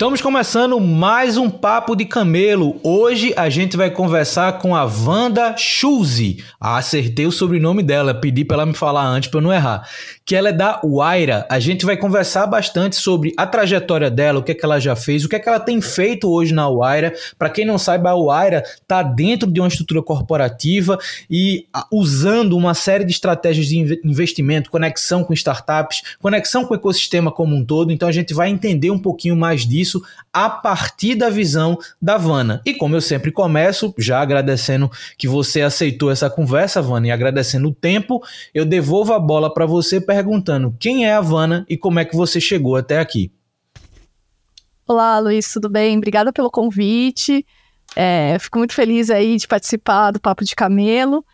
Estamos começando mais um Papo de Camelo. Hoje a gente vai conversar com a Wanda Schulze. Ah, acertei o sobrenome dela, pedi para ela me falar antes para eu não errar. Que ela é da Waira. A gente vai conversar bastante sobre a trajetória dela, o que é que ela já fez, o que é que ela tem feito hoje na Waira. Para quem não saiba, a Waira está dentro de uma estrutura corporativa e usando uma série de estratégias de investimento, conexão com startups, conexão com o ecossistema como um todo. Então a gente vai entender um pouquinho mais disso isso a partir da visão da Vana. E como eu sempre começo, já agradecendo que você aceitou essa conversa, Vana, e agradecendo o tempo, eu devolvo a bola para você perguntando quem é a Vana e como é que você chegou até aqui. Olá, Luiz, tudo bem? Obrigada pelo convite. É, fico muito feliz aí de participar do Papo de Camelo.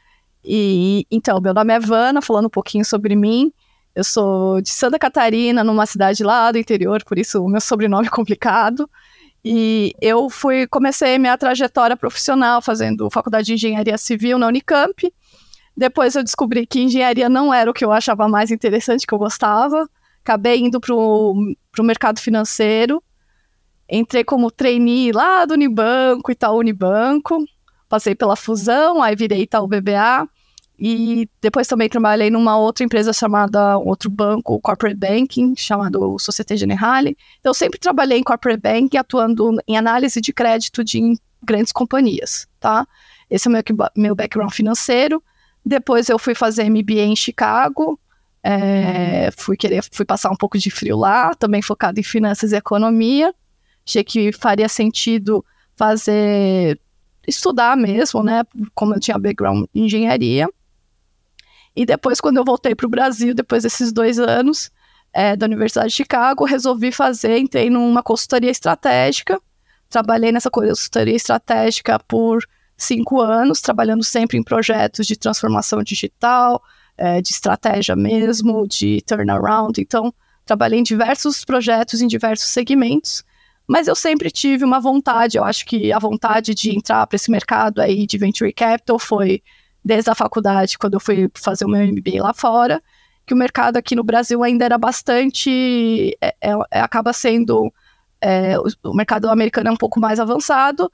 E então, meu nome é Vana, falando um pouquinho sobre mim. Eu sou de Santa Catarina, numa cidade lá do interior, por isso o meu sobrenome é complicado. E eu fui comecei minha trajetória profissional fazendo faculdade de engenharia civil na Unicamp. Depois eu descobri que engenharia não era o que eu achava mais interessante, que eu gostava. Acabei indo para o mercado financeiro. Entrei como trainee lá do Unibanco, Itaú Unibanco. Passei pela fusão, aí virei Itaú BBA. E depois também trabalhei numa outra empresa chamada, outro banco, Corporate Banking, chamado Societe Generale. Então, sempre trabalhei em Corporate Banking, atuando em análise de crédito de grandes companhias, tá? Esse é o meu, meu background financeiro. Depois eu fui fazer MBA em Chicago, é, fui querer, fui passar um pouco de frio lá, também focado em finanças e economia. Achei que faria sentido fazer estudar mesmo, né? Como eu tinha background em engenharia. E depois, quando eu voltei para o Brasil, depois desses dois anos é, da Universidade de Chicago, resolvi fazer, entrei numa consultoria estratégica. Trabalhei nessa consultoria estratégica por cinco anos, trabalhando sempre em projetos de transformação digital, é, de estratégia mesmo, de turnaround. Então, trabalhei em diversos projetos, em diversos segmentos, mas eu sempre tive uma vontade, eu acho que a vontade de entrar para esse mercado aí de venture capital foi desde a faculdade, quando eu fui fazer o meu MBA lá fora, que o mercado aqui no Brasil ainda era bastante. É, é, acaba sendo. É, o, o, mercado americano é um pouco mais avançado.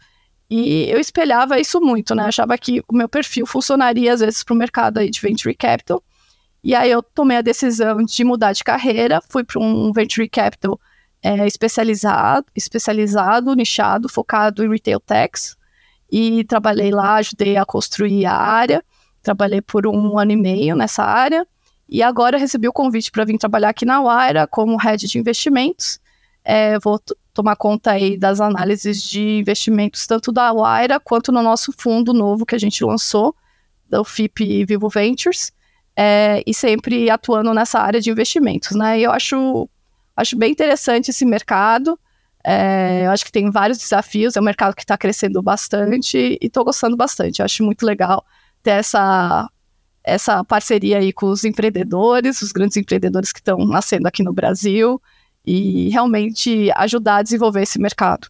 E eu espelhava isso muito, né? Achava que o meu perfil funcionaria, às vezes, para o mercado aí de venture capital. E aí eu tomei a decisão de mudar de carreira, fui para um venture capital é, especializado, especializado, nichado, focado em retail techs e trabalhei lá, ajudei a construir a área. Trabalhei por um ano e meio nessa área e agora recebi o convite para vir trabalhar aqui na Waira como head de investimentos. É, vou tomar conta aí das análises de investimentos tanto da Waira quanto no nosso fundo novo que a gente lançou, do FIP Vivo Ventures, é, e sempre atuando nessa área de investimentos, né? E eu acho, acho bem interessante esse mercado. É, eu acho que tem vários desafios, é um mercado que está crescendo bastante e estou gostando bastante. Eu acho muito legal ter essa, essa parceria aí com os empreendedores, os grandes empreendedores que estão nascendo aqui no Brasil e realmente ajudar a desenvolver esse mercado.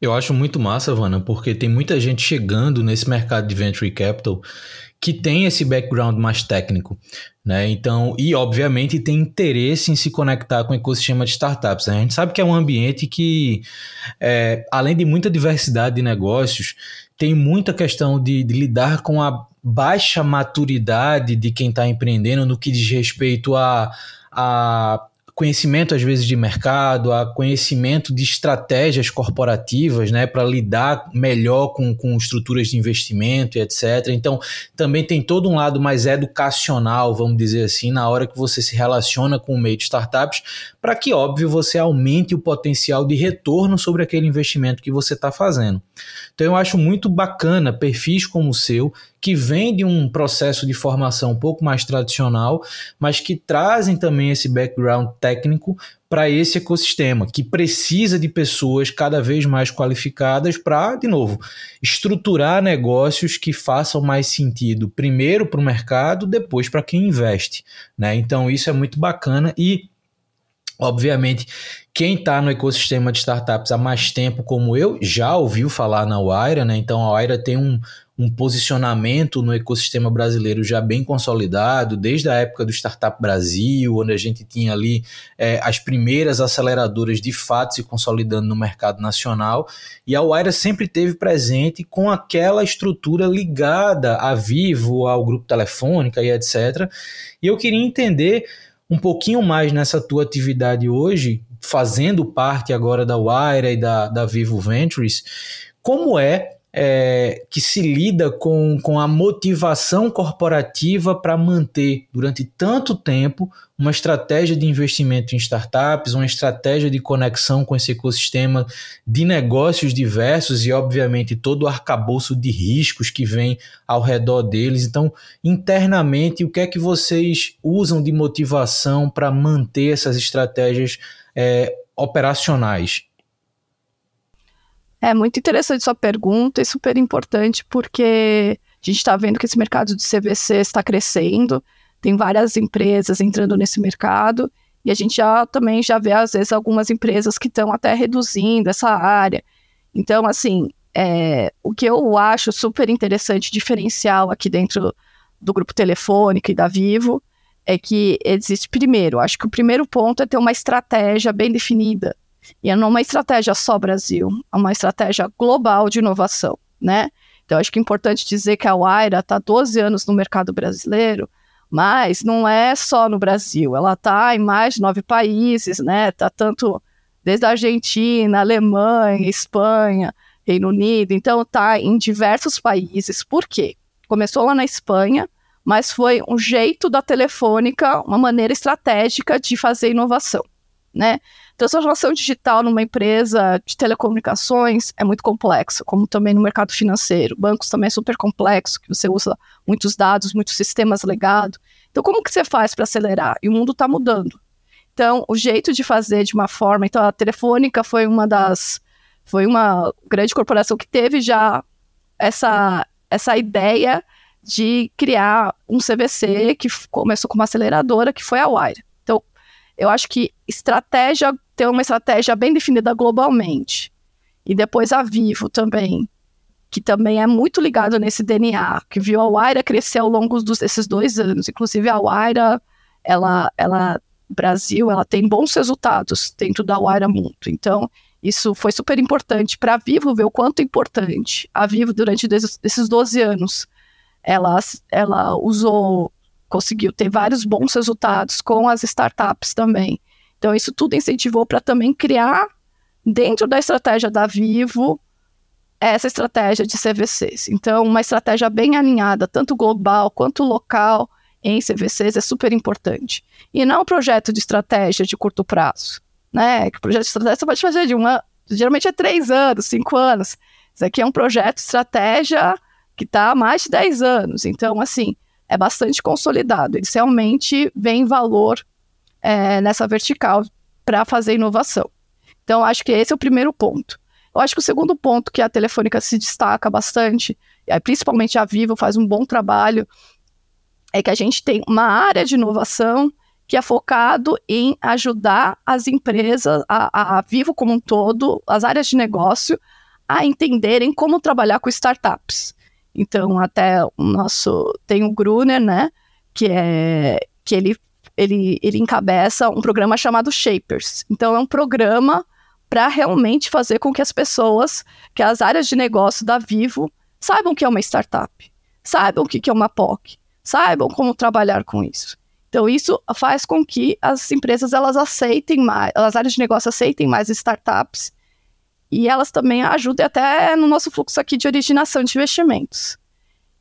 Eu acho muito massa, Vana, porque tem muita gente chegando nesse mercado de venture capital que tem esse background mais técnico, né? Então, e obviamente tem interesse em se conectar com o ecossistema de startups. Né? A gente sabe que é um ambiente que, é, além de muita diversidade de negócios, tem muita questão de, de lidar com a baixa maturidade de quem está empreendendo no que diz respeito a, a conhecimento às vezes de mercado, a conhecimento de estratégias corporativas, né, para lidar melhor com, com estruturas de investimento e etc. Então, também tem todo um lado mais educacional, vamos dizer assim, na hora que você se relaciona com o meio de startups, para que, óbvio, você aumente o potencial de retorno sobre aquele investimento que você está fazendo. Então, eu acho muito bacana perfis como o seu, que vem de um processo de formação um pouco mais tradicional, mas que trazem também esse background técnico para esse ecossistema, que precisa de pessoas cada vez mais qualificadas para, de novo, estruturar negócios que façam mais sentido, primeiro para o mercado, depois para quem investe. Né? Então, isso é muito bacana e Obviamente, quem está no ecossistema de startups há mais tempo, como eu, já ouviu falar na Waira, né? Então a Waira tem um, um posicionamento no ecossistema brasileiro já bem consolidado, desde a época do Startup Brasil, onde a gente tinha ali é, as primeiras aceleradoras de fato se consolidando no mercado nacional, e a Waira sempre teve presente com aquela estrutura ligada a Vivo, ao Grupo Telefônica e etc. E eu queria entender um pouquinho mais nessa tua atividade hoje, fazendo parte agora da Waira e da, da Vivo Ventures, como é é, que se lida com, com a motivação corporativa para manter durante tanto tempo uma estratégia de investimento em startups, uma estratégia de conexão com esse ecossistema de negócios diversos e, obviamente, todo o arcabouço de riscos que vem ao redor deles. Então, internamente, o que é que vocês usam de motivação para manter essas estratégias é, operacionais? É muito interessante sua pergunta e super importante porque a gente está vendo que esse mercado de CVC está crescendo, tem várias empresas entrando nesse mercado e a gente já também já vê às vezes algumas empresas que estão até reduzindo essa área. Então, assim, é, o que eu acho super interessante, diferencial aqui dentro do grupo telefônico e da Vivo, é que existe, primeiro, acho que o primeiro ponto é ter uma estratégia bem definida e não é uma estratégia só Brasil, é uma estratégia global de inovação, né? Então, acho que é importante dizer que a Waira está 12 anos no mercado brasileiro, mas não é só no Brasil, ela está em mais de nove países, né? Está tanto desde a Argentina, Alemanha, Espanha, Reino Unido, então está em diversos países. Por quê? Começou lá na Espanha, mas foi um jeito da Telefônica, uma maneira estratégica de fazer inovação, né? Transformação digital numa empresa de telecomunicações é muito complexo, como também no mercado financeiro. Bancos também é super complexo, que você usa muitos dados, muitos sistemas legados. Então, como que você faz para acelerar? E o mundo está mudando. Então, o jeito de fazer de uma forma. Então, a Telefônica foi uma das. Foi uma grande corporação que teve já essa, essa ideia de criar um CVC que começou com uma aceleradora, que foi a Wire. Eu acho que estratégia ter uma estratégia bem definida globalmente. E depois a Vivo também, que também é muito ligado nesse DNA, que viu a Waira crescer ao longo dos, desses dois anos. Inclusive a Waira, ela, ela, Brasil, ela tem bons resultados dentro da Waira Mundo. Então, isso foi super importante para a Vivo ver o quanto importante. A Vivo, durante esses 12 anos, ela, ela usou, conseguiu ter vários bons resultados com as startups também. Então, isso tudo incentivou para também criar, dentro da estratégia da Vivo, essa estratégia de CVCs. Então, uma estratégia bem alinhada, tanto global quanto local, em CVCs é super importante. E não um projeto de estratégia de curto prazo, né? Que projeto de estratégia você pode fazer de uma, geralmente é três anos, cinco anos. Isso aqui é um projeto de estratégia que está há mais de 10 anos. Então, assim, é bastante consolidado. Eles realmente veem valor é, nessa vertical para fazer inovação. Então, acho que esse é o primeiro ponto. Eu acho que o segundo ponto que a Telefônica se destaca bastante, principalmente a Vivo faz um bom trabalho, é que a gente tem uma área de inovação que é focado em ajudar as empresas, a, a Vivo como um todo, as áreas de negócio, a entenderem como trabalhar com startups. Então, até o nosso tem o Gruner, né, que é que ele ele, ele encabeça um programa chamado Shapers. Então, é um programa para realmente fazer com que as pessoas, que as áreas de negócio da Vivo, saibam o que é uma startup, saibam o que é uma POC, saibam como trabalhar com isso. Então, isso faz com que as empresas elas aceitem mais, as áreas de negócio aceitem mais startups e elas também ajudem até no nosso fluxo aqui de originação de investimentos.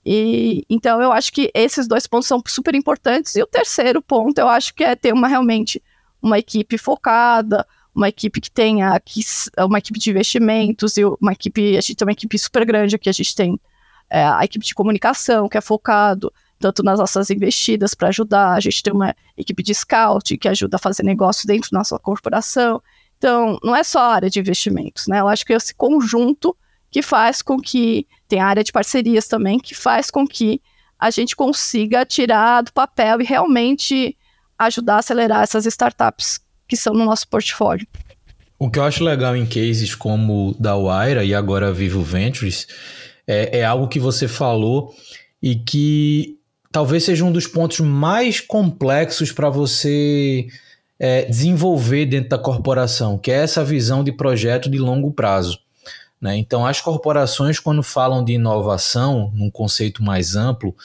E então eu acho que esses dois pontos são super importantes. E o terceiro ponto, eu acho que é ter uma realmente uma equipe focada, uma equipe que tenha que, uma equipe de investimentos e uma equipe, a gente tem uma equipe super grande aqui, a gente tem é, a equipe de comunicação que é focado tanto nas nossas investidas para ajudar, a gente tem uma equipe de scout que ajuda a fazer negócio dentro da nossa corporação. Então, não é só a área de investimentos, né? Eu acho que é esse conjunto que faz com que tem a área de parcerias também, que faz com que a gente consiga tirar do papel e realmente ajudar a acelerar essas startups que são no nosso portfólio. O que eu acho legal em cases como da Waira e agora Vivo Ventures é, é algo que você falou e que talvez seja um dos pontos mais complexos para você é, desenvolver dentro da corporação, que é essa visão de projeto de longo prazo. Né? Então, as corporações, quando falam de inovação, num conceito mais amplo,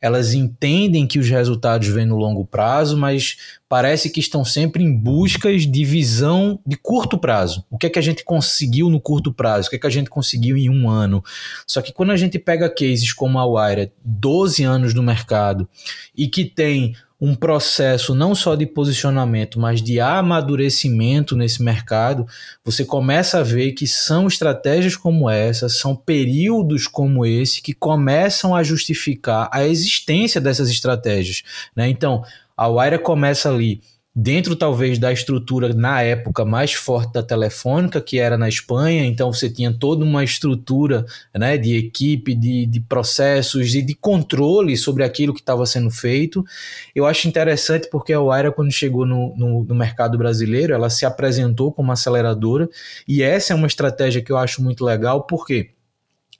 elas entendem que os resultados vêm no longo prazo, mas parece que estão sempre em buscas de visão de curto prazo. O que é que a gente conseguiu no curto prazo? O que é que a gente conseguiu em um ano? Só que quando a gente pega cases como a Wire, 12 anos no mercado, e que tem um processo não só de posicionamento, mas de amadurecimento nesse mercado, você começa a ver que são estratégias como essa, são períodos como esse que começam a justificar a existência dessas estratégias. Né? Então, a Wire começa ali dentro talvez da estrutura na época mais forte da Telefônica, que era na Espanha, então você tinha toda uma estrutura né, de equipe, de, de processos e de controle sobre aquilo que estava sendo feito. Eu acho interessante porque a Waira, quando chegou no, no, no mercado brasileiro, ela se apresentou como aceleradora, e essa é uma estratégia que eu acho muito legal, por quê?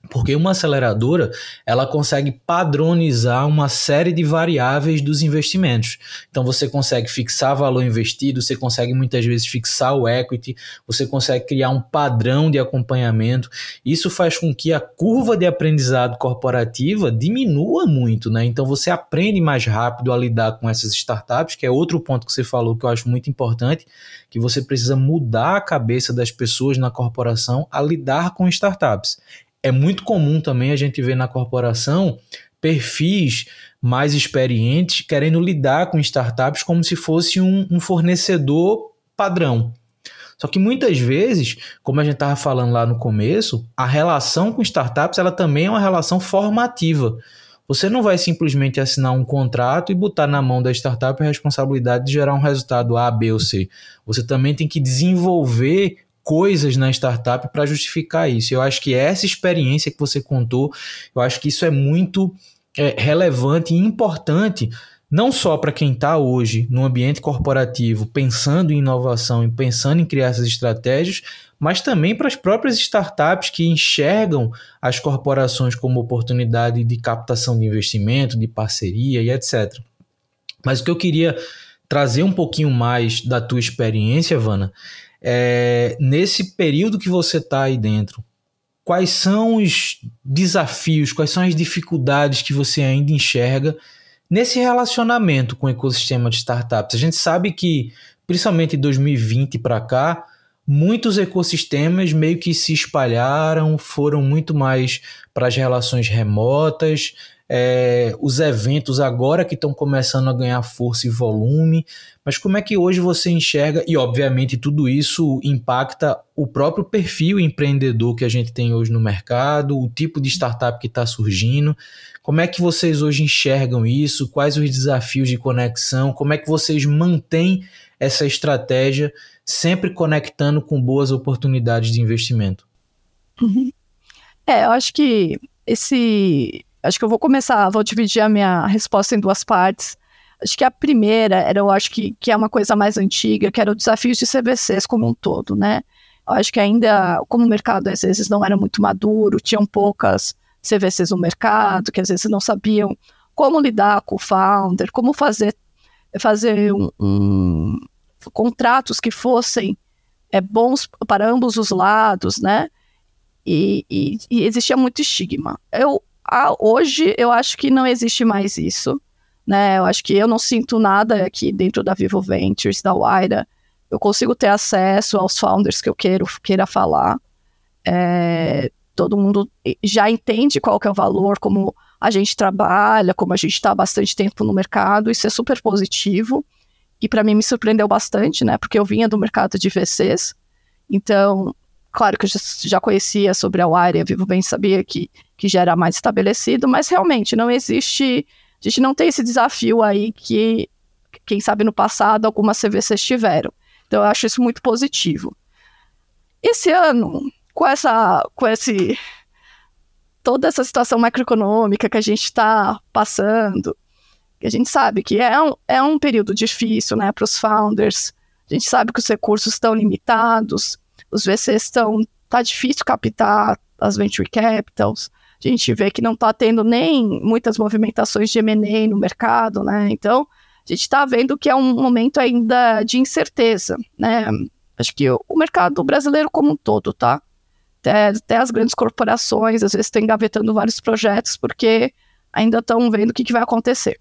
Porque uma aceleradora, ela consegue padronizar uma série de variáveis dos investimentos. Então você consegue fixar valor investido, você consegue muitas vezes fixar o equity, você consegue criar um padrão de acompanhamento. Isso faz com que a curva de aprendizado corporativa diminua muito, né? Então você aprende mais rápido a lidar com essas startups, que é outro ponto que você falou que eu acho muito importante, que você precisa mudar a cabeça das pessoas na corporação a lidar com startups é muito comum também a gente ver na corporação perfis mais experientes querendo lidar com startups como se fosse um, um fornecedor padrão. Só que muitas vezes, como a gente estava falando lá no começo, a relação com startups ela também é uma relação formativa. Você não vai simplesmente assinar um contrato e botar na mão da startup a responsabilidade de gerar um resultado A, B ou C. Você também tem que desenvolver coisas na startup para justificar isso. Eu acho que essa experiência que você contou, eu acho que isso é muito é, relevante e importante, não só para quem está hoje no ambiente corporativo pensando em inovação e pensando em criar essas estratégias, mas também para as próprias startups que enxergam as corporações como oportunidade de captação de investimento, de parceria e etc. Mas o que eu queria trazer um pouquinho mais da tua experiência, Vana, é, nesse período que você está aí dentro, quais são os desafios, quais são as dificuldades que você ainda enxerga nesse relacionamento com o ecossistema de startups? A gente sabe que, principalmente em 2020 para cá, muitos ecossistemas meio que se espalharam, foram muito mais para as relações remotas, é, os eventos agora que estão começando a ganhar força e volume, mas como é que hoje você enxerga, e obviamente tudo isso impacta o próprio perfil empreendedor que a gente tem hoje no mercado, o tipo de startup que está surgindo, como é que vocês hoje enxergam isso, quais os desafios de conexão, como é que vocês mantêm essa estratégia sempre conectando com boas oportunidades de investimento? É, eu acho que esse Acho que eu vou começar, vou dividir a minha resposta em duas partes. Acho que a primeira era, eu acho que, que é uma coisa mais antiga, que era o desafio de CVCs como um todo, né? Eu acho que ainda, como o mercado às vezes não era muito maduro, tinham poucas CVCs no mercado, que às vezes não sabiam como lidar com o founder, como fazer, fazer um, um, contratos que fossem é, bons para ambos os lados, né? E, e, e existia muito estigma. Eu, hoje eu acho que não existe mais isso. né? Eu acho que eu não sinto nada aqui dentro da Vivo Ventures, da Waira. Eu consigo ter acesso aos founders que eu quero, queira falar. É, todo mundo já entende qual que é o valor, como a gente trabalha, como a gente está há bastante tempo no mercado, isso é super positivo. E para mim me surpreendeu bastante, né? Porque eu vinha do mercado de VCs, então, claro que eu já, conhecia sobre a área, Vivo Bem sabia que, que já era mais estabelecido, mas realmente não existe, a gente não tem esse desafio aí que, quem sabe no passado algumas CVCs tiveram. Então eu acho isso muito positivo. Esse ano, com essa, com esse toda essa situação macroeconômica que a gente está passando, a gente sabe que é um, é um período difícil né, para os founders, a gente sabe que os recursos estão limitados, os VCs estão. tá difícil captar as venture capitals. A gente vê que não está tendo nem muitas movimentações de M&A no mercado, né? Então, a gente está vendo que é um momento ainda de incerteza, né? Acho que o, mercado brasileiro como um todo, tá? Até, até as grandes corporações, às vezes, estão engavetando vários projetos porque ainda estão vendo o que, que vai acontecer.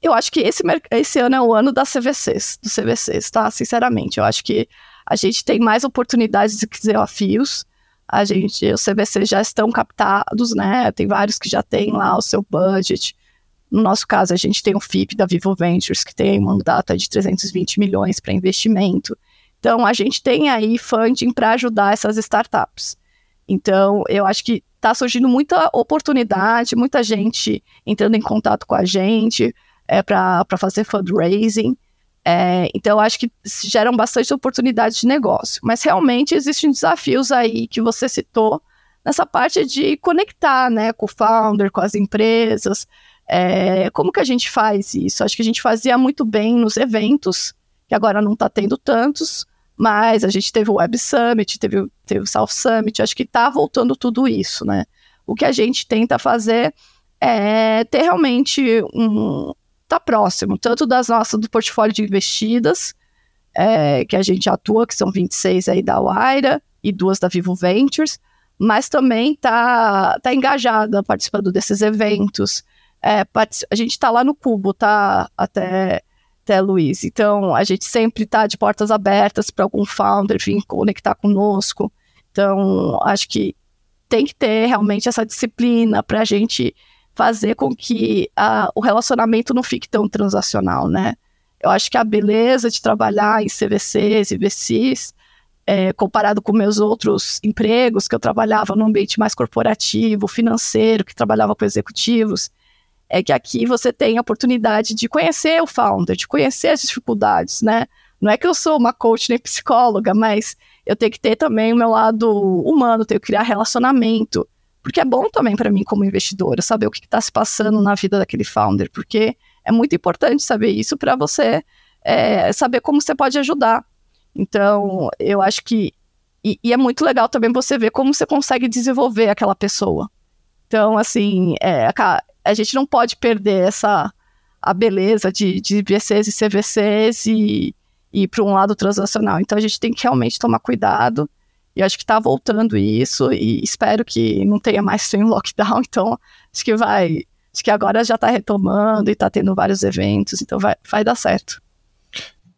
Eu acho que esse, esse ano é o ano das CVCs, dos CVCs, tá? Sinceramente, eu acho que a gente tem mais oportunidades e desafios. A gente, os CVCs já estão captados, né? Tem vários que já têm lá o seu budget. No nosso caso, a gente tem o FIP da Vivo Ventures, que tem uma data de 320 milhões para investimento. Então, a gente tem aí funding para ajudar essas startups. Então, eu acho que está surgindo muita oportunidade, muita gente entrando em contato com a gente é, para fazer fundraising. É, então, acho que geram bastante oportunidades de negócio. Mas realmente existem desafios aí que você citou nessa parte de conectar né, com o founder, com as empresas. É, como que a gente faz isso? Acho que a gente fazia muito bem nos eventos, que agora não está tendo tantos, mas a gente teve o Web Summit, teve, teve o South Summit, acho que está voltando tudo isso, né? O que a gente tenta fazer é ter realmente um. Tá próximo, tanto das nossas, do portfólio de investidas, é, que a gente atua, que são 26 aí da Waira e duas da Vivo Ventures, mas também tá, tá engajada participando desses eventos. É, a gente está lá no Cubo, tá? Até até Luiz. Então, a gente sempre está de portas abertas para algum founder vir conectar conosco. Então, acho que tem que ter realmente essa disciplina para a gente fazer com que o relacionamento não fique tão transacional, né? Eu acho que a beleza de trabalhar em CVCs e VCs, é, comparado com meus outros empregos, que eu trabalhava no ambiente mais corporativo, financeiro, que trabalhava com executivos, é que aqui você tem a oportunidade de conhecer o founder, de conhecer as dificuldades, né? Não é que eu sou uma coach nem psicóloga, mas eu tenho que ter também o meu lado humano, tenho que criar relacionamento. Porque é bom também para mim, como investidora, saber o que está se passando na vida daquele founder, porque é muito importante saber isso para você é, saber como você pode ajudar. Então, eu acho que. E, e, é muito legal também você ver como você consegue desenvolver aquela pessoa. Então, assim, é, a gente não pode perder essa a beleza de, de VCs e CVCs e, ir para um lado transacional. Então a gente tem que realmente tomar cuidado. E acho que está voltando isso e espero que não tenha mais sem lockdown. Então acho que vai, acho que agora já está retomando e está tendo vários eventos. Então vai, vai dar certo.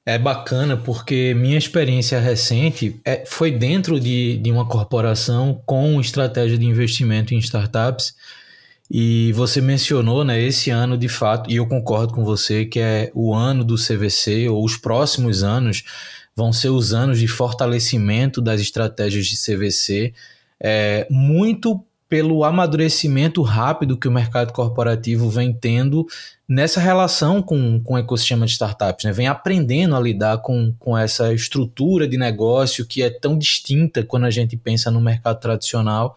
É bacana porque minha experiência recente é, foi dentro de, de uma corporação com estratégia de investimento em startups e você mencionou, né, esse ano de fato, e eu concordo com você, que é o ano do CVC, ou os próximos anos vão ser os anos de fortalecimento das estratégias de CVC, é, muito pelo amadurecimento rápido que o mercado corporativo vem tendo nessa relação com, com o ecossistema de startups, né? vem aprendendo a lidar com, com essa estrutura de negócio que é tão distinta quando a gente pensa no mercado tradicional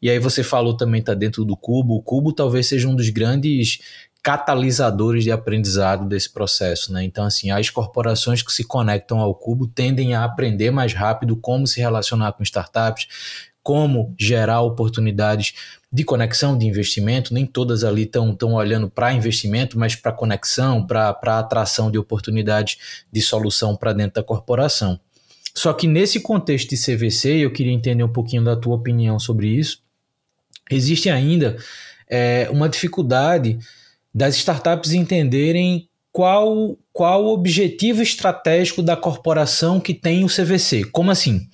e aí você falou também está dentro do Cubo. O Cubo talvez seja um dos grandes catalisadores de aprendizado desse processo, né? Então, assim, as corporações que se conectam ao Cubo tendem a aprender mais rápido como se relacionar com startups, como gerar oportunidades de conexão de investimento. Nem todas ali estão olhando para investimento, mas para conexão, para atração de oportunidades de solução para dentro da corporação. Só que nesse contexto de CVC, eu queria entender um pouquinho da tua opinião sobre isso existe ainda é, uma dificuldade das startups entenderem qual, qual o objetivo estratégico da corporação que tem o CVC. Como assim?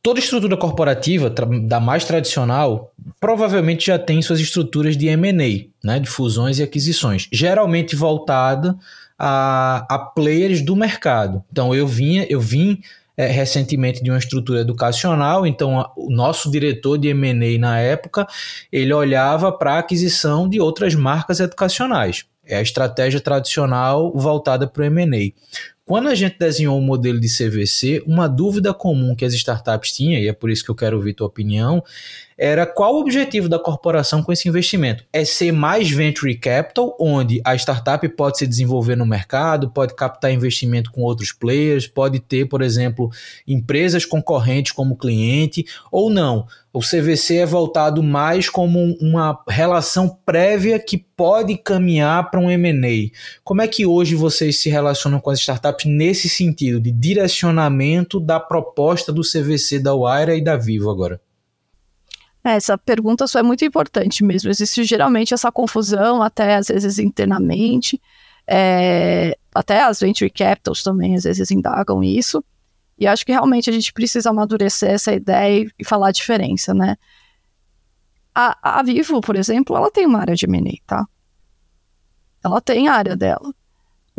Toda estrutura corporativa, da mais tradicional, provavelmente já tem suas estruturas de M&A, né, de fusões e aquisições, geralmente voltada a, a players do mercado. Então eu vinha, eu vim é, recentemente de uma estrutura educacional, então a, o nosso diretor de M&A na época, ele olhava para a aquisição de outras marcas educacionais. É a estratégia tradicional voltada para o M&A. Quando a gente desenhou o um modelo de CVC, uma dúvida comum que as startups tinham, e é por isso que eu quero ouvir tua opinião, era qual o objetivo da corporação com esse investimento? É ser mais venture capital, onde a startup pode se desenvolver no mercado, pode captar investimento com outros players, pode ter, por exemplo, empresas concorrentes como cliente, ou não? O CVC é voltado mais como uma relação prévia que pode caminhar para um M&A. Como é que hoje vocês se relacionam com as startups nesse sentido de direcionamento da proposta do CVC da Wire e da Vivo agora? É, essa pergunta só é muito importante mesmo. Existe geralmente essa confusão, até às vezes internamente. É, até as venture capitals também às vezes indagam isso. E acho que realmente a gente precisa amadurecer essa ideia e falar a diferença, né? A, a Vivo, por exemplo, ela tem uma área de M&A, tá? Ela tem a área dela.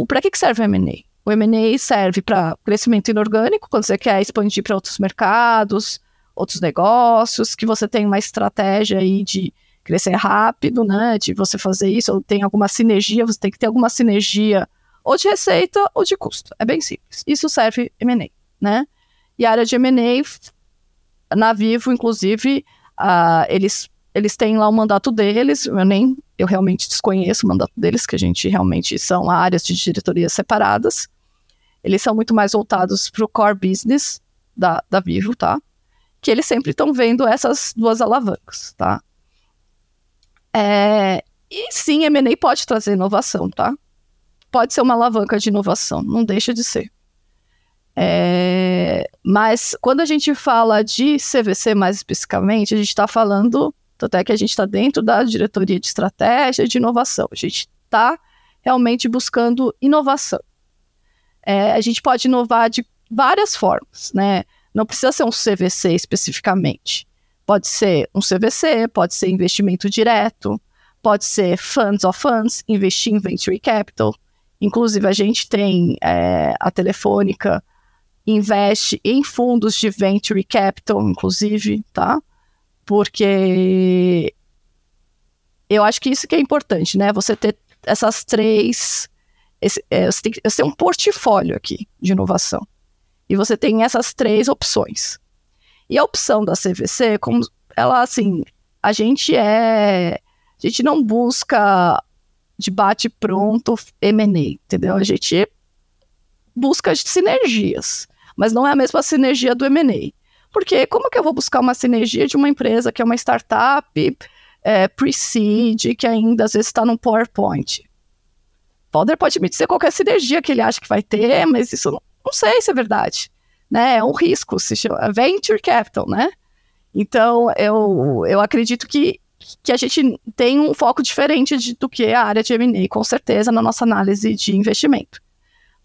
Para que, que serve o M&A? O M&A serve para crescimento inorgânico, quando você quer expandir para outros mercados, outros negócios, que você tem uma estratégia aí de crescer rápido, né? De você fazer isso, ou tem alguma sinergia, você tem que ter alguma sinergia ou de receita ou de custo. É bem simples. Isso serve M&A, né? E a área de M&A, na Vivo, inclusive, uh, eles, eles têm lá o mandato deles, eu nem, eu realmente desconheço o mandato deles, que a gente realmente são áreas de diretoria separadas. Eles são muito mais voltados para o core business da, da Vivo, tá? Que eles sempre estão vendo essas duas alavancas, tá? É, e sim, M&A pode trazer inovação, tá? Pode ser uma alavanca de inovação, não deixa de ser. É, mas quando a gente fala de CVC mais especificamente, a gente está falando, até que a gente está dentro da diretoria de estratégia de inovação. A gente está realmente buscando inovação. É, a gente pode inovar de várias formas, né? Não precisa ser um CVC especificamente. Pode ser um CVC, pode ser investimento direto, pode ser funds of funds, investir em venture capital. Inclusive, a gente tem é, a Telefônica investe em fundos de venture capital, inclusive, tá? Porque eu acho que isso que é importante, né? Você ter essas três. Esse, é, você tem que ter um portfólio aqui de inovação. E você tem essas três opções. E a opção da CVC, como ela assim, a gente é. A gente não busca de bate pronto M&A, entendeu? A gente busca sinergias, mas não é a mesma sinergia do M&A. Porque como que eu vou buscar uma sinergia de uma empresa que é uma startup é, pre-seed, que ainda às vezes está no PowerPoint? Poder pode me dizer qualquer sinergia que ele acha que vai ter, mas isso não, não sei se é verdade, né? É um risco, se chama venture capital, né? Então, eu, eu acredito que, que a gente tem um foco diferente de, do que a área de M&A, com certeza, na nossa análise de investimento.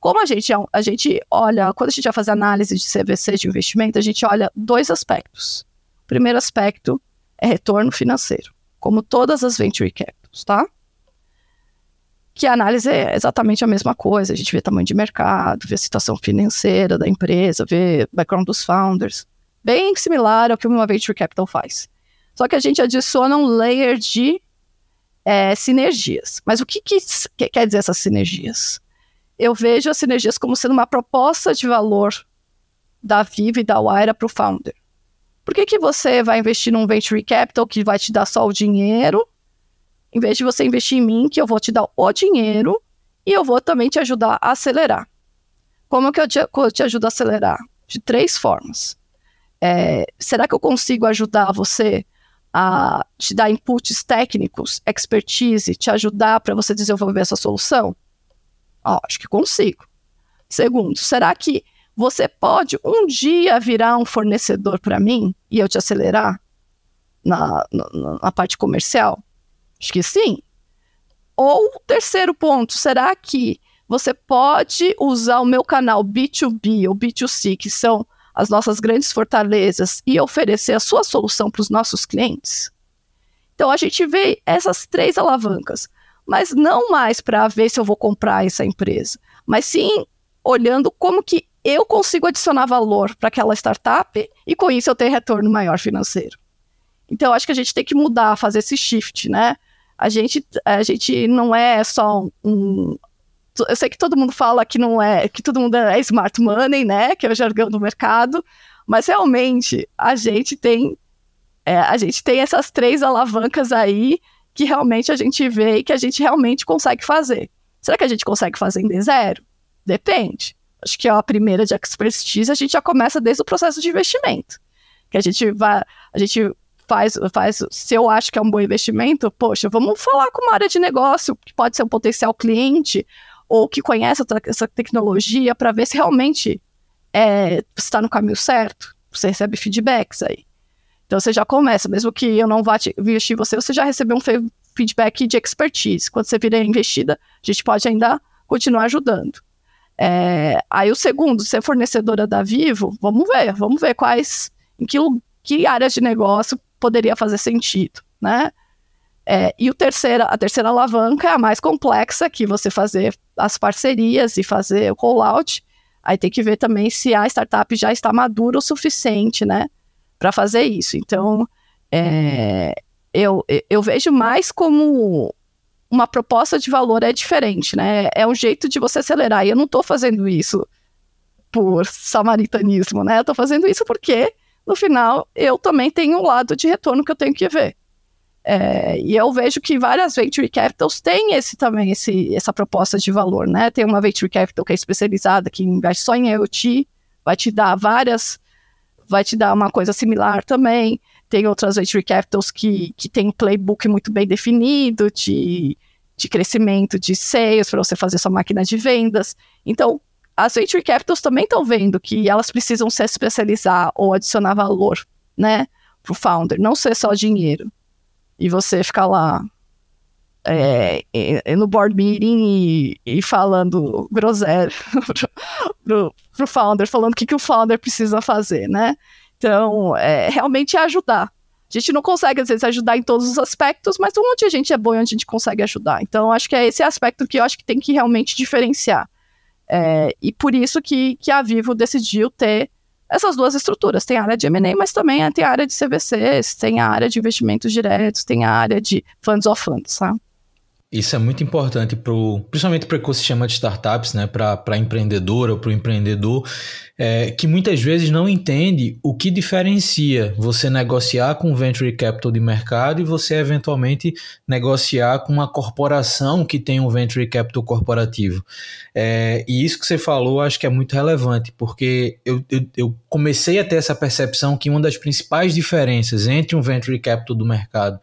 Como a gente, a gente olha, quando a gente vai fazer análise de CVC de investimento, a gente olha dois aspectos. O primeiro aspecto é retorno financeiro, como todas as venture capitals, tá? Que a análise é exatamente a mesma coisa. A gente vê tamanho de mercado, vê a situação financeira da empresa, vê background dos founders. Bem similar ao que uma venture capital faz. Só que a gente adiciona um layer de é, sinergias. Mas o que, que, que quer dizer essas sinergias? Eu vejo as sinergias como sendo uma proposta de valor da Viva e da Waira para o founder. Por que, que você vai investir num venture capital que vai te dar só o dinheiro em vez de você investir em mim, que eu vou te dar o dinheiro e eu vou também te ajudar a acelerar. Como que eu te, eu te ajudo a acelerar? De três formas. É, será que eu consigo ajudar você a te dar inputs técnicos, expertise, te ajudar para você desenvolver essa solução? Oh, acho que consigo. Segundo, será que você pode um dia virar um fornecedor para mim e eu te acelerar na, na, na parte comercial? Acho que sim. Ou terceiro ponto, será que você pode usar o meu canal B2B ou B2C, que são as nossas grandes fortalezas, e oferecer a sua solução para os nossos clientes? Então a gente vê essas três alavancas, mas não mais para ver se eu vou comprar essa empresa, mas sim olhando como que eu consigo adicionar valor para aquela startup e com isso eu ter retorno maior financeiro. Então acho que a gente tem que mudar, fazer esse shift, né? A gente, a gente não é só um. Eu sei que todo mundo fala que não é, que todo mundo é smart money, né? Que é o jargão do mercado, mas realmente a gente tem é, a gente tem essas três alavancas aí que realmente a gente vê e que a gente realmente consegue fazer. Será que a gente consegue fazer em D0? Depende. Acho que a primeira de expertise a gente já começa desde o processo de investimento. Que a gente vai, a gente faz, faz, se eu acho que é um bom investimento, poxa, vamos falar com uma área de negócio que pode ser um potencial cliente ou que conhece essa tecnologia para ver se realmente é, está no caminho certo. Você recebe feedbacks aí. Então você já começa, mesmo que eu não vá investir em você, você já recebeu um feedback de expertise. Quando você virar investida, a gente pode ainda continuar ajudando. É, aí o segundo, ser fornecedora da Vivo, vamos ver, vamos ver quais, em que, que áreas de negócio poderia fazer sentido, né? É, e o terceira, a terceira alavanca é a mais complexa, que você fazer as parcerias e fazer o rollout. Aí tem que ver também se a startup já está madura o suficiente, né? para fazer isso. Então, é, eu, eu vejo mais como uma proposta de valor é diferente, né? É um jeito de você acelerar. E eu não estou fazendo isso por samaritanismo, né? Eu estou fazendo isso porque, no final, eu também tenho um lado de retorno que eu tenho que ver. É, e eu vejo que várias venture capitals têm esse também esse, essa proposta de valor, né? Tem uma venture capital que é especializada, que investe só em IoT, vai te dar várias vai te dar uma coisa similar também. Tem outras venture capitals que, que tem um playbook muito bem definido de, de crescimento de sales para você fazer sua máquina de vendas. Então, as venture capitals também estão vendo que elas precisam se especializar ou adicionar valor, né, para o founder, não ser só dinheiro. E você ficar lá é, no board meeting e, e falando groselha pro, pro founder, falando o que, que o founder precisa fazer, né? Então, é, realmente é ajudar. A gente não consegue, às vezes, ajudar em todos os aspectos, mas onde a gente é bom e onde a gente consegue ajudar. Então, acho que é esse aspecto que eu acho que tem que realmente diferenciar. É, e por isso que, que a Vivo decidiu ter essas duas estruturas. Tem a área de M&A, mas também tem a área de CVCs, tem a área de investimentos diretos, tem a área de funds of funds, sabe? Isso é muito importante, pro, principalmente para o ecossistema de startups, né, para a empreendedora ou para o empreendedor, é, que muitas vezes não entende o que diferencia você negociar com venture capital de mercado e você eventualmente negociar com uma corporação que tem um venture capital corporativo. É, e isso que você falou, acho que é muito relevante, porque eu, eu, eu comecei a ter essa percepção que uma das principais diferenças entre um venture capital do mercado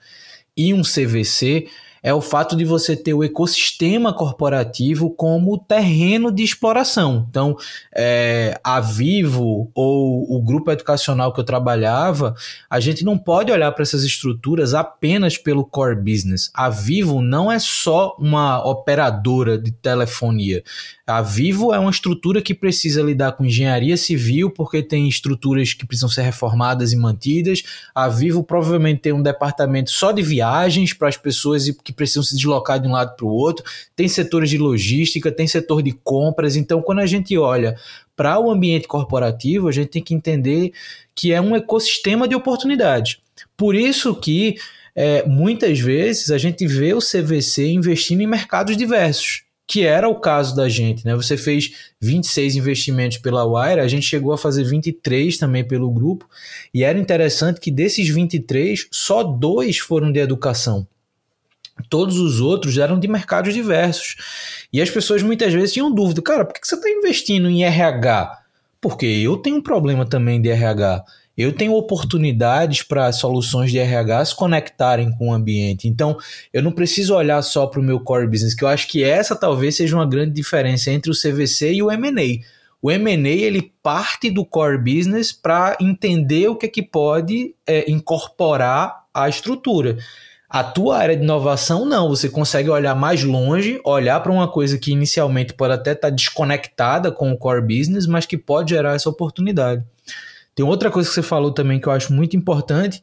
e um CVC é o fato de você ter o ecossistema corporativo como terreno de exploração. Então, é, a Vivo ou o grupo educacional que eu trabalhava, a gente não pode olhar para essas estruturas apenas pelo core business. A Vivo não é só uma operadora de telefonia. A Vivo é uma estrutura que precisa lidar com engenharia civil, porque tem estruturas que precisam ser reformadas e mantidas. A Vivo provavelmente tem um departamento só de viagens para as pessoas que precisam se deslocar de um lado para o outro. Tem setores de logística, tem setor de compras. Então, quando a gente olha para o ambiente corporativo, a gente tem que entender que é um ecossistema de oportunidades. Por isso que é, muitas vezes a gente vê o CVC investindo em mercados diversos que era o caso da gente, né? Você fez 26 investimentos pela Wire, a gente chegou a fazer 23 também pelo grupo, e era interessante que desses 23, só dois foram de educação. Todos os outros eram de mercados diversos. E as pessoas muitas vezes tinham dúvida, cara, por que você está investindo em RH? Porque eu tenho um problema também de RH eu tenho oportunidades para soluções de RH se conectarem com o ambiente. Então, eu não preciso olhar só para o meu core business, que eu acho que essa talvez seja uma grande diferença entre o CVC e o M&A. O M&A ele parte do core business para entender o que é que pode é, incorporar à estrutura. A tua área de inovação, não. Você consegue olhar mais longe, olhar para uma coisa que inicialmente pode até estar tá desconectada com o core business, mas que pode gerar essa oportunidade. Tem outra coisa que você falou também que eu acho muito importante,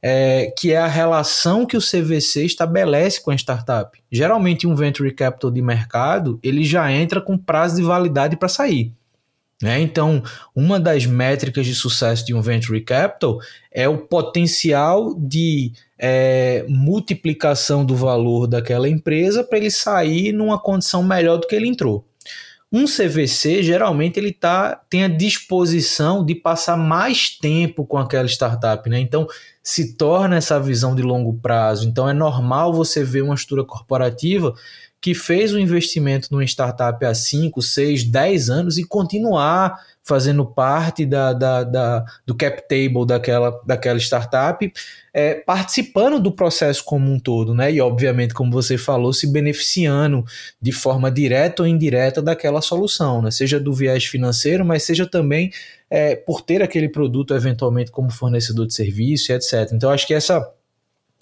é, que é a relação que o CVC estabelece com a startup. Geralmente, um venture capital de mercado ele já entra com prazo de validade para sair. Né? Então, uma das métricas de sucesso de um venture capital é o potencial de é, multiplicação do valor daquela empresa para ele sair numa condição melhor do que ele entrou. Um CVC, geralmente, ele tá, tem a disposição de passar mais tempo com aquela startup, né? Então, se torna essa visão de longo prazo. Então, é normal você ver uma estrutura corporativa que fez um investimento numa startup há 5, 6, 10 anos e continuar fazendo parte da, da, da, do cap table daquela, daquela startup, é, participando do processo como um todo, né? E obviamente, como você falou, se beneficiando de forma direta ou indireta daquela solução, né? Seja do viés financeiro, mas seja também é, por ter aquele produto eventualmente como fornecedor de serviço, etc. Então, acho que essa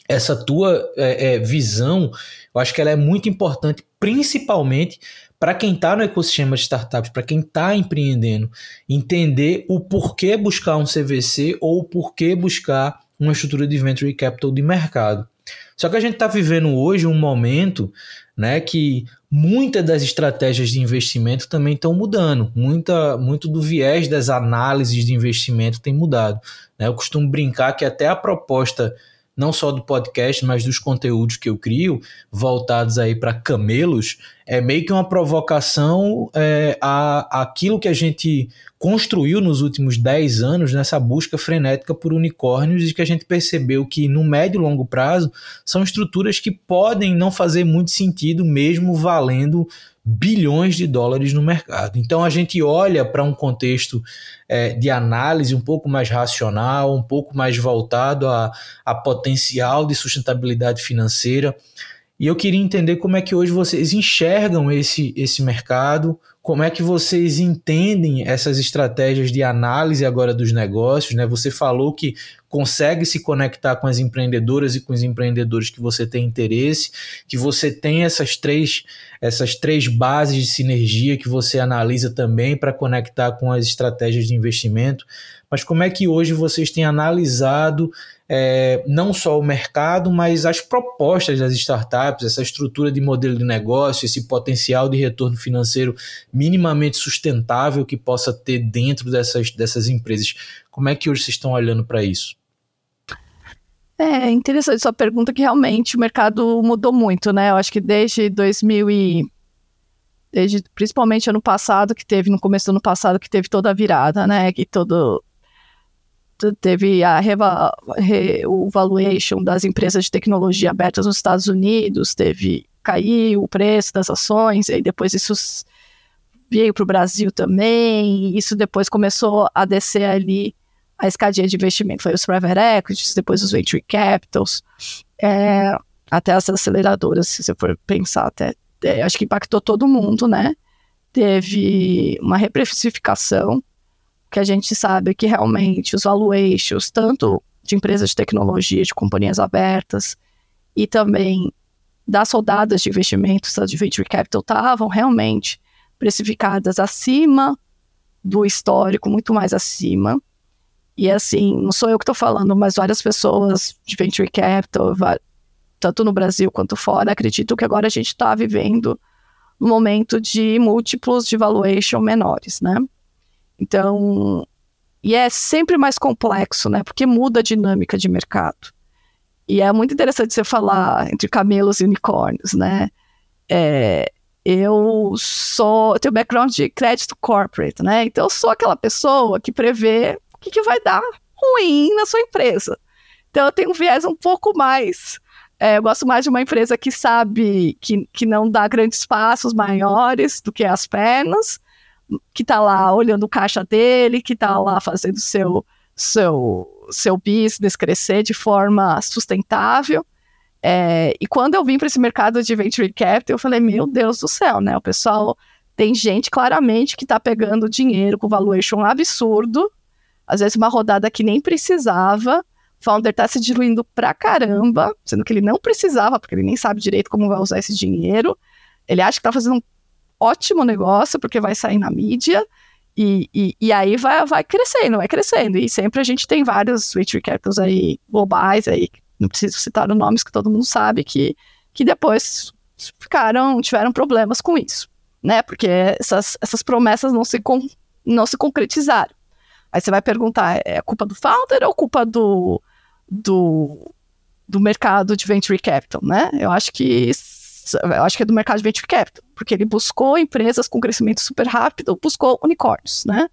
essa tua é, é, visão, eu acho que ela é muito importante, principalmente para quem está no ecossistema de startups, para quem está empreendendo, entender o porquê buscar um CVC ou o porquê buscar uma estrutura de venture capital de mercado. Só que a gente está vivendo hoje um momento né, que muitas das estratégias de investimento também estão mudando. Muita, muito do viés das análises de investimento tem mudado. Né? Eu costumo brincar que até a proposta não só do podcast, mas dos conteúdos que eu crio, voltados aí para camelos, é meio que uma provocação é, a, aquilo que a gente construiu nos últimos 10 anos nessa busca frenética por unicórnios e que a gente percebeu que no médio e longo prazo são estruturas que podem não fazer muito sentido mesmo valendo bilhões de dólares no mercado. Então a gente olha para um contexto é, de análise um pouco mais racional, um pouco mais voltado a, a potencial de sustentabilidade financeira. E eu queria entender como é que hoje vocês enxergam esse, esse mercado, como é que vocês entendem essas estratégias de análise agora dos negócios, né? Você falou que consegue se conectar com as empreendedoras e com os empreendedores que você tem interesse, que você tem essas três, essas três bases de sinergia que você analisa também para conectar com as estratégias de investimento. Mas como é que hoje vocês têm analisado é, não só o mercado, mas as propostas das startups, essa estrutura de modelo de negócio, esse potencial de retorno financeiro minimamente sustentável que possa ter dentro dessas, dessas empresas. Como é que hoje vocês estão olhando para isso? É interessante sua pergunta, que realmente o mercado mudou muito, né? Eu acho que desde 2000 e... Desde, principalmente ano passado, que teve, no começo do ano passado, que teve toda a virada, né? Que todo teve a reva, re, o valuation das empresas de tecnologia abertas nos Estados Unidos, teve caiu o preço das ações, e depois isso veio para o Brasil também, isso depois começou a descer ali a escadinha de investimento. Foi os private equities, depois os venture capitals, é, até as aceleradoras, se você for pensar, até, é, acho que impactou todo mundo, né? Teve uma reprecificação que a gente sabe que realmente os valuations, tanto de empresas de tecnologia, de companhias abertas, e também das rodadas de investimentos de venture capital estavam realmente precificadas acima do histórico, muito mais acima. E assim, não sou eu que estou falando, mas várias pessoas de venture capital, tanto no Brasil quanto fora, acreditam que agora a gente está vivendo um momento de múltiplos de valuation menores, né? Então, e é sempre mais complexo, né? Porque muda a dinâmica de mercado. E é muito interessante você falar entre camelos e unicórnios, né? É, eu sou, eu tenho background de crédito corporate, né? Então eu sou aquela pessoa que prevê o que, que vai dar ruim na sua empresa. Então eu tenho um viés um pouco mais. É, eu gosto mais de uma empresa que sabe que, que não dá grandes passos maiores do que as pernas, que está lá olhando o caixa dele, que está lá fazendo seu, seu, seu business crescer de forma sustentável. É, e quando eu vim para esse mercado de venture capital, eu falei, meu Deus do céu, né? O pessoal tem gente claramente que está pegando dinheiro com valuation absurdo, às vezes uma rodada que nem precisava, founder está se diluindo pra caramba, sendo que ele não precisava, porque ele nem sabe direito como vai usar esse dinheiro. Ele acha que está fazendo um ótimo negócio, porque vai sair na mídia, e, e, e, aí vai, vai crescendo, vai crescendo. E sempre a gente tem vários venture capitals aí globais, aí, não preciso citar os nomes que todo mundo sabe, que, que depois ficaram, tiveram problemas com isso, né? Porque essas, essas promessas não se, com, não se concretizaram. Aí você vai perguntar, é culpa do founder ou culpa do, do, do mercado de venture capital, né? Eu acho que eu acho que é do mercado de venture capital, porque ele buscou empresas com crescimento super rápido, buscou unicórnios, né?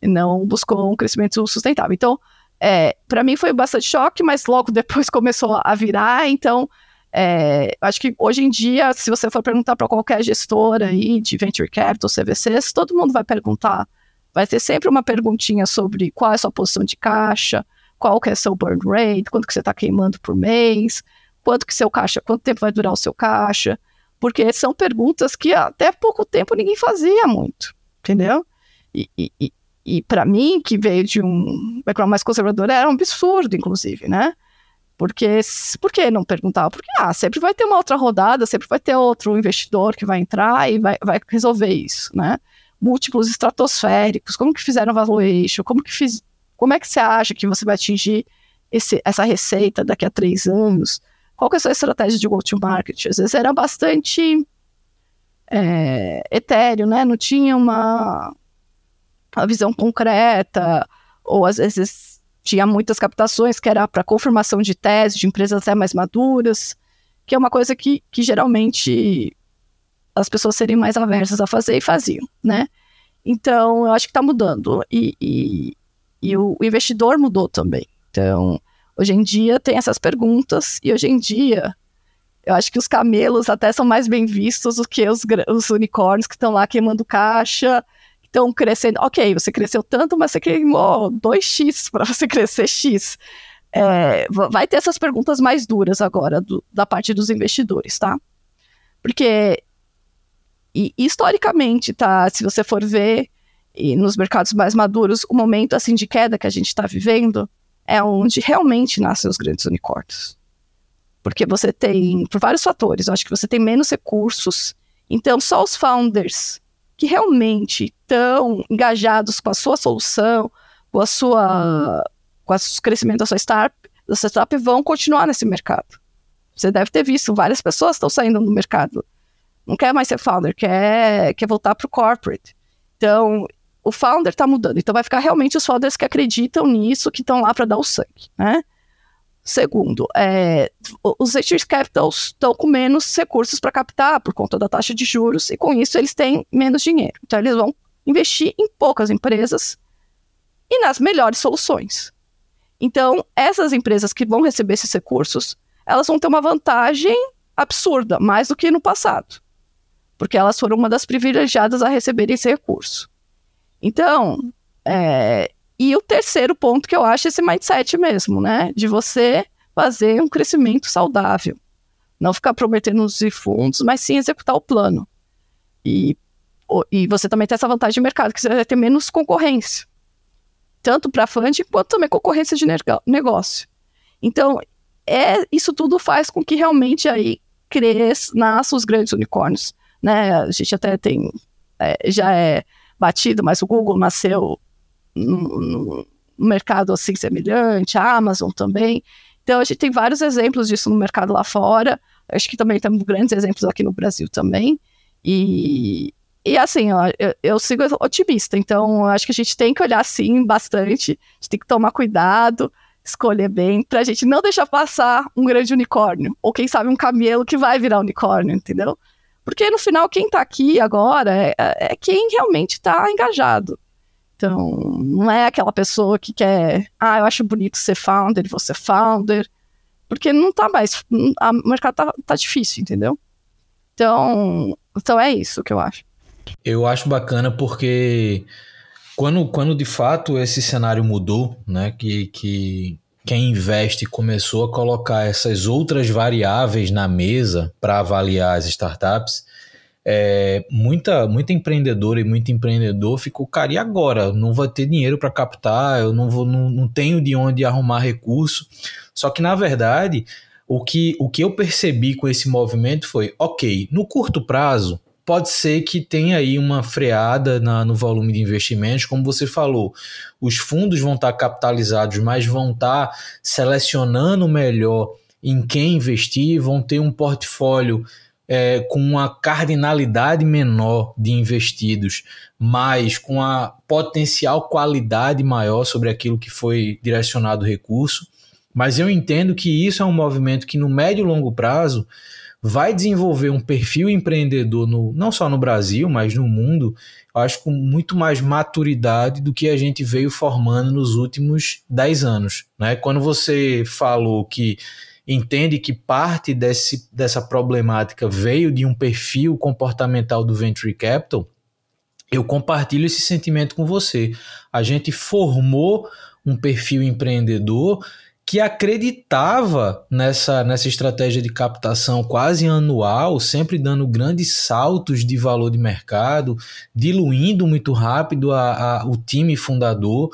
E não buscou um crescimento sustentável. Então, é, para mim foi bastante choque, mas logo depois começou a virar. Então, é, acho que hoje em dia, se você for perguntar para qualquer gestora aí de venture capital, CVCs, todo mundo vai perguntar. Vai ter sempre uma perguntinha sobre qual é a sua posição de caixa, qual que é seu burn rate, quanto que você está queimando por mês, quanto que seu caixa, quanto tempo vai durar o seu caixa, porque são perguntas que até pouco tempo ninguém fazia muito, entendeu? E, e, e para mim, que veio de um background mais conservador, era um absurdo, inclusive, né? Porque, por que não perguntava? Porque, ah, sempre vai ter uma outra rodada, sempre vai ter outro investidor que vai entrar e vai, vai resolver isso, né? Múltiplos estratosféricos, como que fizeram valuation, como que fiz, como é que você acha que você vai atingir esse, essa receita daqui a três anos? Qual que é a sua estratégia de go-to-market? Às vezes era bastante é, etéreo, né? Não tinha uma, uma visão concreta, ou às vezes tinha muitas captações que era para confirmação de tese de empresas até mais maduras, que é uma coisa que, que geralmente as pessoas seriam mais aversas a fazer e faziam, né? Então, eu acho que está mudando. E, e, e o, investidor mudou também. Então, hoje em dia tem essas perguntas, e hoje em dia eu acho que os camelos até são mais bem vistos do que os, os unicórnios que estão lá queimando caixa, estão crescendo. Ok, você cresceu tanto, mas você queimou 2x para você crescer X. É, vai ter essas perguntas mais duras agora do, da parte dos investidores, tá? Porque, e, historicamente, tá? Se você for ver, nos mercados mais maduros, o momento assim de queda que a gente está vivendo é onde realmente nascem os grandes unicórnios. Porque você tem, por vários fatores, eu acho que você tem menos recursos. Então, só os founders que realmente estão engajados com a sua solução, com a sua com o crescimento da sua startup, da sua startup vão continuar nesse mercado. Você deve ter visto, várias pessoas estão saindo do mercado. Não quer mais ser founder, quer, quer voltar para o corporate. Então, o founder está mudando. Então vai ficar realmente os founders que acreditam nisso, que estão lá para dar o sangue, né? Segundo, é, os venture capitals estão com menos recursos para captar por conta da taxa de juros e com isso eles têm menos dinheiro. Então eles vão investir em poucas empresas e nas melhores soluções. Então essas empresas que vão receber esses recursos, elas vão ter uma vantagem absurda, mais do que no passado, porque elas foram uma das privilegiadas a receberem esse recurso. Então, é, e o terceiro ponto que eu acho é esse mindset mesmo, né? De você fazer um crescimento saudável. Não ficar prometendo os fundos, mas sim executar o plano. E, e você também tem essa vantagem de mercado, que você vai ter menos concorrência. Tanto para funding, quanto também concorrência de negócio. Então, é, isso tudo faz com que realmente aí cresça, nasçam os grandes unicórnios. Né? A gente até tem, é, já é batido, mas o Google nasceu no, no mercado assim semelhante, a Amazon também. Então a gente tem vários exemplos disso no mercado lá fora. Acho que também temos grandes exemplos aqui no Brasil também. E, e assim, eu, eu sigo otimista, então acho que a gente tem que olhar sim bastante, a gente tem que tomar cuidado, escolher bem, pra gente não deixar passar um grande unicórnio, ou quem sabe um camelo que vai virar unicórnio, entendeu? Porque no final, quem está aqui agora é, é quem realmente está engajado. Então, não é aquela pessoa que quer, ah, eu acho bonito ser founder, você founder, porque não tá mais, o mercado tá, tá difícil, entendeu? Então, então é isso que eu acho. Eu acho bacana porque quando, quando de fato esse cenário mudou, né, que, que quem investe começou a colocar essas outras variáveis na mesa para avaliar as startups, é, muita, muita empreendedora e muito empreendedor ficou, cara, e agora? Não vou ter dinheiro para captar, eu não, vou, não, não tenho de onde arrumar recurso. Só que, na verdade, o que, o que eu percebi com esse movimento foi, ok, no curto prazo, pode ser que tenha aí uma freada na, no volume de investimentos, como você falou, os fundos vão estar capitalizados, mas vão estar selecionando melhor em quem investir, vão ter um portfólio é, com uma cardinalidade menor de investidos, mas com a potencial qualidade maior sobre aquilo que foi direcionado o recurso. Mas eu entendo que isso é um movimento que no médio e longo prazo vai desenvolver um perfil empreendedor no, não só no Brasil, mas no mundo, acho com muito mais maturidade do que a gente veio formando nos últimos 10 anos. Né? Quando você falou que entende que parte desse, dessa problemática veio de um perfil comportamental do venture capital, eu compartilho esse sentimento com você. A gente formou um perfil empreendedor que acreditava nessa, nessa estratégia de captação quase anual, sempre dando grandes saltos de valor de mercado, diluindo muito rápido a, a, o time fundador,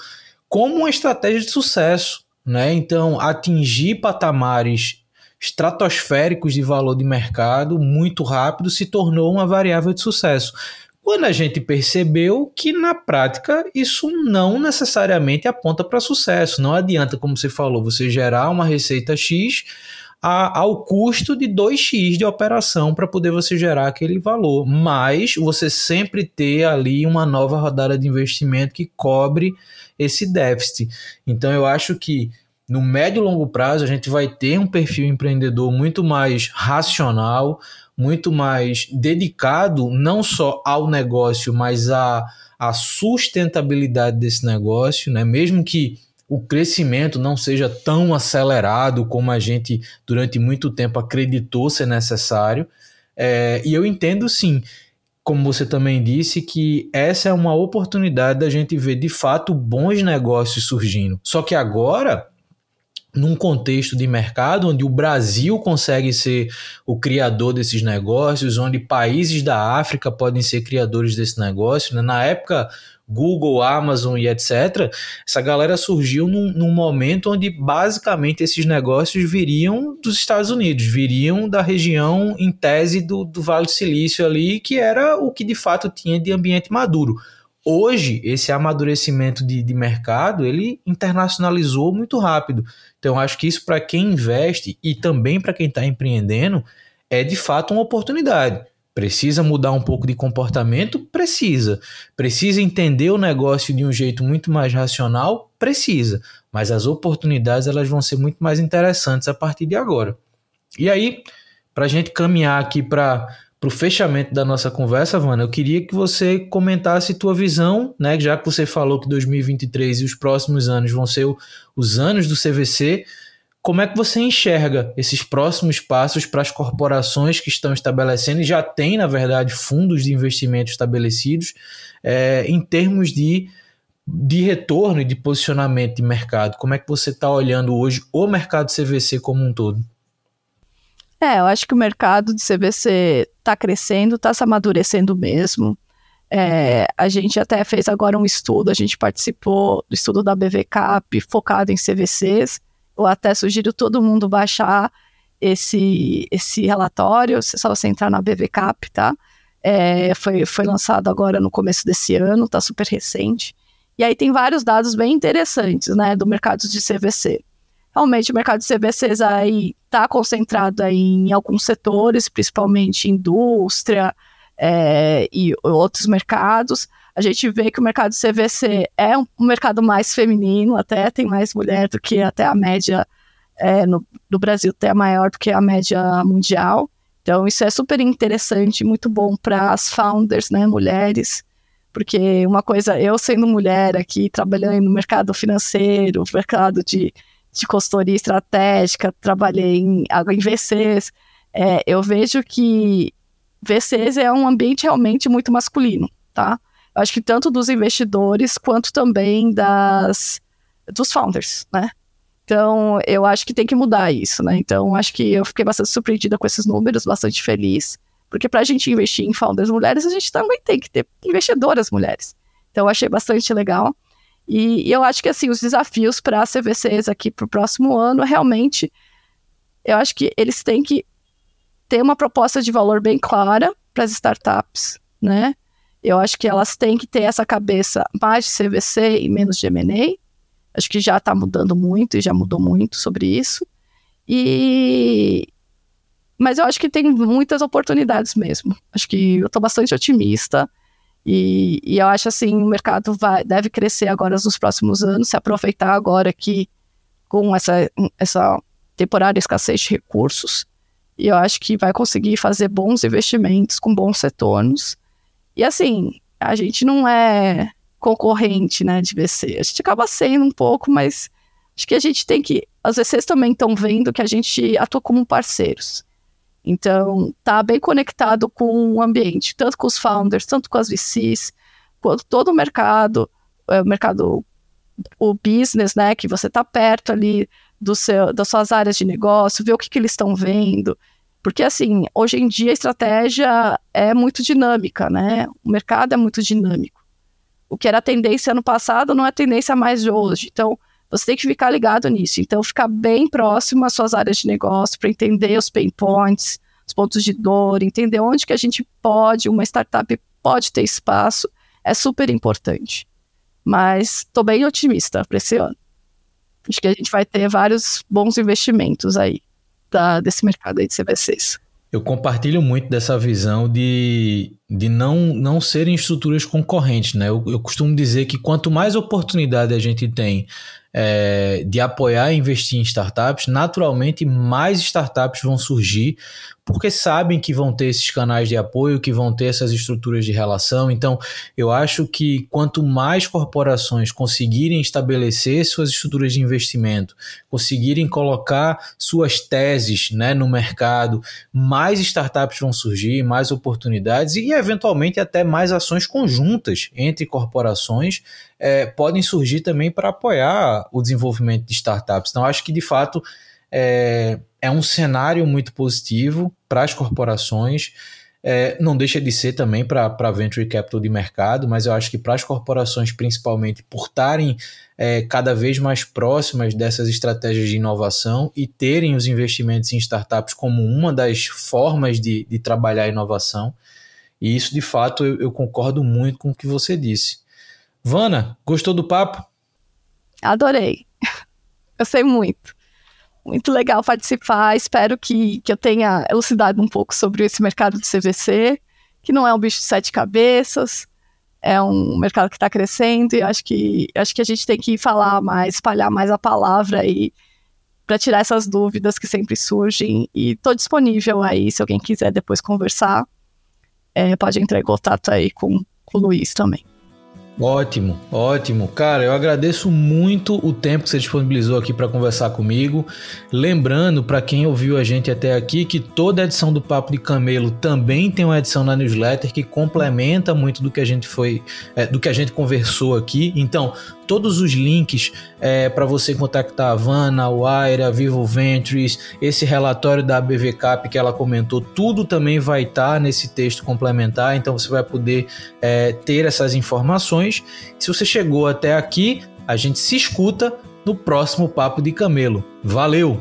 como uma estratégia de sucesso. Né? Então, atingir patamares estratosféricos de valor de mercado muito rápido se tornou uma variável de sucesso. Quando a gente percebeu que na prática isso não necessariamente aponta para sucesso, não adianta, como você falou, você gerar uma receita X a, ao custo de 2x de operação para poder você gerar aquele valor, mas você sempre ter ali uma nova rodada de investimento que cobre esse déficit. Então eu acho que no médio e longo prazo a gente vai ter um perfil empreendedor muito mais racional, muito mais dedicado não só ao negócio, mas à, à sustentabilidade desse negócio, né? Mesmo que o crescimento não seja tão acelerado como a gente durante muito tempo acreditou ser necessário. É, e eu entendo sim como você também disse, que essa é uma oportunidade da gente ver de fato bons negócios surgindo. Só que agora, num contexto de mercado onde o Brasil consegue ser o criador desses negócios, onde países da África podem ser criadores desse negócio, né? na época Google, Amazon e etc., essa galera surgiu num, num, momento onde basicamente esses negócios viriam dos Estados Unidos, viriam da região, em tese, do, do Vale do Silício ali, que era o que de fato tinha de ambiente maduro. Hoje, esse amadurecimento de, de mercado, ele internacionalizou muito rápido. Então, acho que isso para quem investe e também para quem está empreendendo, é de fato uma oportunidade. Precisa mudar um pouco de comportamento? Precisa. Precisa entender o negócio de um jeito muito mais racional? Precisa. Mas as oportunidades elas vão ser muito mais interessantes a partir de agora. E aí, para a gente caminhar aqui para o fechamento da nossa conversa, Vana, eu queria que você comentasse tua visão, né? Já que você falou que 2023 e os próximos anos vão ser os anos do CVC como é que você enxerga esses próximos passos para as corporações que estão estabelecendo e já têm, na verdade, fundos de investimento estabelecidos é, em termos de, de retorno e de posicionamento de mercado? Como é que você está olhando hoje o mercado CVC como um todo? É, eu acho que o mercado de CVC está crescendo, está se amadurecendo mesmo. É, a gente até fez agora um estudo, a gente participou do estudo da BVCAP focado em CVCs ou até sugiro todo mundo baixar esse, esse relatório, só você entrar na BVCAP, tá? É, foi, foi lançado agora no começo desse ano, tá super recente. E aí tem vários dados bem interessantes, né, do mercado de CVC. Realmente o mercado de CVCs aí está concentrado aí em alguns setores, principalmente indústria é, e outros mercados, a gente vê que o mercado CVC é um, um mercado mais feminino, até tem mais mulher do que até a média é, no, no Brasil, até maior do que a média mundial. Então, isso é super interessante, muito bom para as founders, né, mulheres, porque uma coisa, eu sendo mulher aqui, trabalhando no mercado financeiro, mercado de, de consultoria estratégica, trabalhei em, em VCs, é, eu vejo que VCs é um ambiente realmente muito masculino, tá? acho que tanto dos investidores quanto também das dos founders, né? Então, eu acho que tem que mudar isso, né? Então, acho que eu fiquei bastante surpreendida com esses números, bastante feliz. Porque para a gente investir em founders mulheres, a gente também tem que ter investidoras mulheres. Então, eu achei bastante legal. E, e eu acho que, assim, os desafios para as CVCs aqui para o próximo ano, realmente, eu acho que eles têm que ter uma proposta de valor bem clara para as startups, né? Eu acho que elas têm que ter essa cabeça mais de CVC e menos de M&A. Acho que já está mudando muito e já mudou muito sobre isso. E mas eu acho que tem muitas oportunidades mesmo. Acho que eu estou bastante otimista. E, e, eu acho assim, o mercado vai, deve crescer agora nos próximos anos, se aproveitar agora que com essa, essa temporária escassez de recursos. E eu acho que vai conseguir fazer bons investimentos com bons retornos. E assim, a gente não é concorrente, né, de VC. A gente acaba sendo um pouco, mas acho que a gente tem que. As VCs também estão vendo que a gente atua como parceiros. Então, tá bem conectado com o ambiente, tanto com os founders, tanto com as VCs, quanto todo o mercado, é, o mercado, o business, né, que você tá perto ali do seu, das suas áreas de negócio, ver o que, que eles estão vendo. Porque, assim, hoje em dia a estratégia é muito dinâmica, né? O mercado é muito dinâmico. O que era tendência ano passado não é tendência mais de hoje. Então, você tem que ficar ligado nisso. Então, ficar bem próximo às suas áreas de negócio para entender os pain points, os pontos de dor, entender onde que a gente pode, uma startup pode ter espaço, é super importante. Mas estou bem otimista para esse ano. Acho que a gente vai ter vários bons investimentos aí da, desse mercado aí de CVCs. Eu compartilho muito dessa visão de, de não, não serem estruturas concorrentes, né? Eu, eu costumo dizer que quanto mais oportunidade a gente tem é, de apoiar e investir em startups, naturalmente mais startups vão surgir, porque sabem que vão ter esses canais de apoio, que vão ter essas estruturas de relação. Então, eu acho que quanto mais corporações conseguirem estabelecer suas estruturas de investimento, conseguirem colocar suas teses né, no mercado, mais startups vão surgir, mais oportunidades e, eventualmente, até mais ações conjuntas entre corporações é, podem surgir também para apoiar o desenvolvimento de startups. Então, acho que, de fato, é, é um cenário muito positivo para as corporações. É, não deixa de ser também para venture capital de mercado, mas eu acho que para as corporações, principalmente, por estarem é, cada vez mais próximas dessas estratégias de inovação e terem os investimentos em startups como uma das formas de, de trabalhar a inovação. E isso, de fato, eu, eu concordo muito com o que você disse. Vana, gostou do papo? Adorei. Eu sei muito muito legal participar. Espero que, que eu tenha elucidado um pouco sobre esse mercado de CVC, que não é um bicho de sete cabeças, é um mercado que está crescendo e acho que, acho que a gente tem que falar mais, espalhar mais a palavra aí para tirar essas dúvidas que sempre surgem. E estou disponível aí, se alguém quiser depois conversar, é, pode entrar em contato aí com, com o Luiz também. Ótimo, ótimo. Cara, eu agradeço muito o tempo que você disponibilizou aqui para conversar comigo. Lembrando para quem ouviu a gente até aqui que toda edição do Papo de Camelo também tem uma edição na newsletter que complementa muito do que a gente foi, é, do que a gente conversou aqui. Então, todos os links é, para você contactar a Vanna, a Wire, a Vivo Ventures, esse relatório da BVCap que ela comentou, tudo também vai estar tá nesse texto complementar, então você vai poder é, ter essas informações. Se você chegou até aqui, a gente se escuta no próximo Papo de Camelo. Valeu!